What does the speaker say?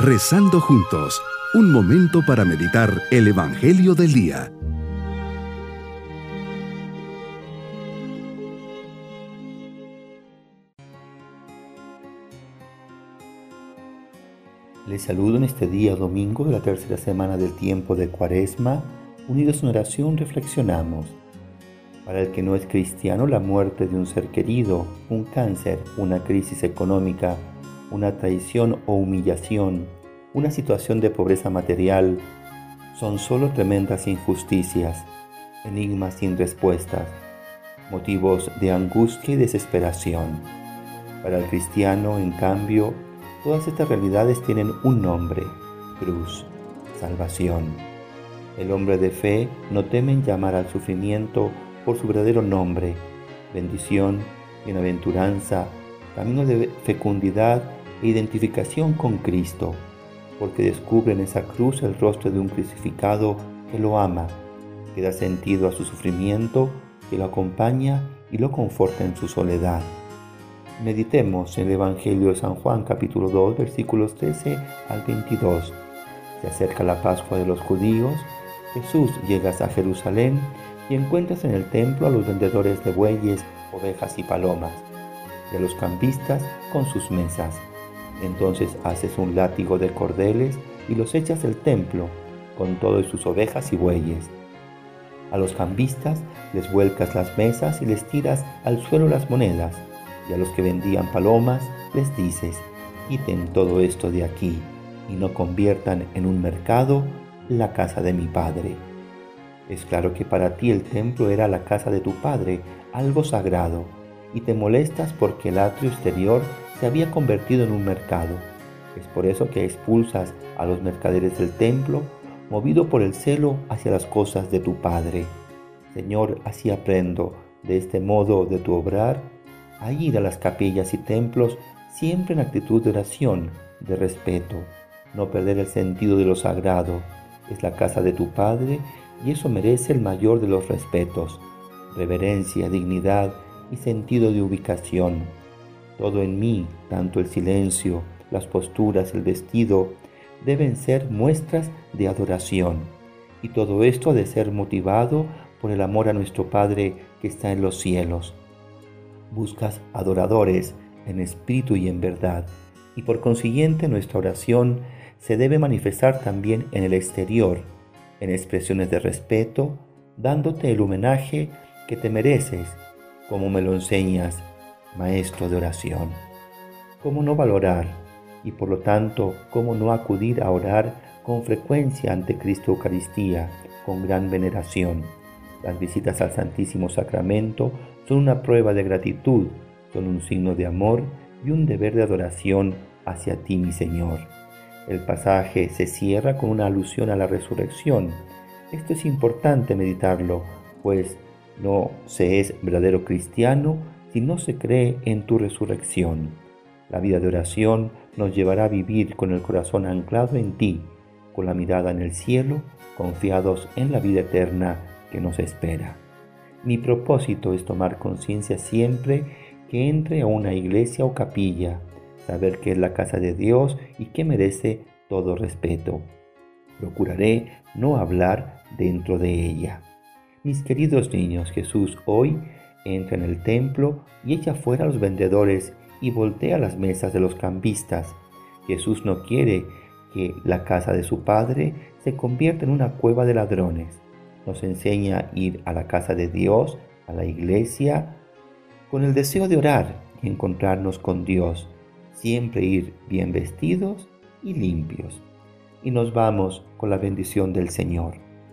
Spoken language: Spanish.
Rezando juntos, un momento para meditar el Evangelio del Día. Les saludo en este día domingo de la tercera semana del tiempo de Cuaresma. Unidos en oración reflexionamos. Para el que no es cristiano, la muerte de un ser querido, un cáncer, una crisis económica, una traición o humillación, una situación de pobreza material, son solo tremendas injusticias, enigmas sin respuestas, motivos de angustia y desesperación. Para el cristiano, en cambio, todas estas realidades tienen un nombre, cruz, salvación. El hombre de fe no teme en llamar al sufrimiento por su verdadero nombre, bendición, bienaventuranza, camino de fecundidad identificación con Cristo, porque descubre en esa cruz el rostro de un crucificado que lo ama, que da sentido a su sufrimiento, que lo acompaña y lo conforta en su soledad. Meditemos en el Evangelio de San Juan capítulo 2 versículos 13 al 22. Se acerca la Pascua de los judíos, Jesús llega a Jerusalén y encuentras en el templo a los vendedores de bueyes, ovejas y palomas, y a los cambistas con sus mesas. Entonces haces un látigo de cordeles y los echas del templo, con todas sus ovejas y bueyes. A los cambistas les vuelcas las mesas y les tiras al suelo las monedas, y a los que vendían palomas les dices, quiten todo esto de aquí, y no conviertan en un mercado la casa de mi padre. Es claro que para ti el templo era la casa de tu padre, algo sagrado, y te molestas porque el atrio exterior se había convertido en un mercado. Es por eso que expulsas a los mercaderes del templo, movido por el celo hacia las cosas de tu Padre. Señor, así aprendo, de este modo de tu obrar, a ir a las capillas y templos siempre en actitud de oración, de respeto, no perder el sentido de lo sagrado. Es la casa de tu Padre y eso merece el mayor de los respetos, reverencia, dignidad y sentido de ubicación. Todo en mí, tanto el silencio, las posturas, el vestido, deben ser muestras de adoración. Y todo esto ha de ser motivado por el amor a nuestro Padre que está en los cielos. Buscas adoradores en espíritu y en verdad, y por consiguiente nuestra oración se debe manifestar también en el exterior, en expresiones de respeto, dándote el homenaje que te mereces, como me lo enseñas, maestro de oración. ¿Cómo no valorar y por lo tanto cómo no acudir a orar con frecuencia ante Cristo Eucaristía, con gran veneración? Las visitas al Santísimo Sacramento son una prueba de gratitud, son un signo de amor y un deber de adoración hacia ti, mi Señor. El pasaje se cierra con una alusión a la resurrección. Esto es importante meditarlo, pues no se es verdadero cristiano si no se cree en tu resurrección. La vida de oración nos llevará a vivir con el corazón anclado en ti, con la mirada en el cielo, confiados en la vida eterna que nos espera. Mi propósito es tomar conciencia siempre que entre a una iglesia o capilla, saber que es la casa de Dios y que merece todo respeto. Procuraré no hablar dentro de ella. Mis queridos niños, Jesús hoy entra en el templo y echa fuera a los vendedores y voltea las mesas de los cambistas. Jesús no quiere que la casa de su Padre se convierta en una cueva de ladrones. Nos enseña a ir a la casa de Dios, a la iglesia, con el deseo de orar y encontrarnos con Dios siempre ir bien vestidos y limpios. Y nos vamos con la bendición del Señor.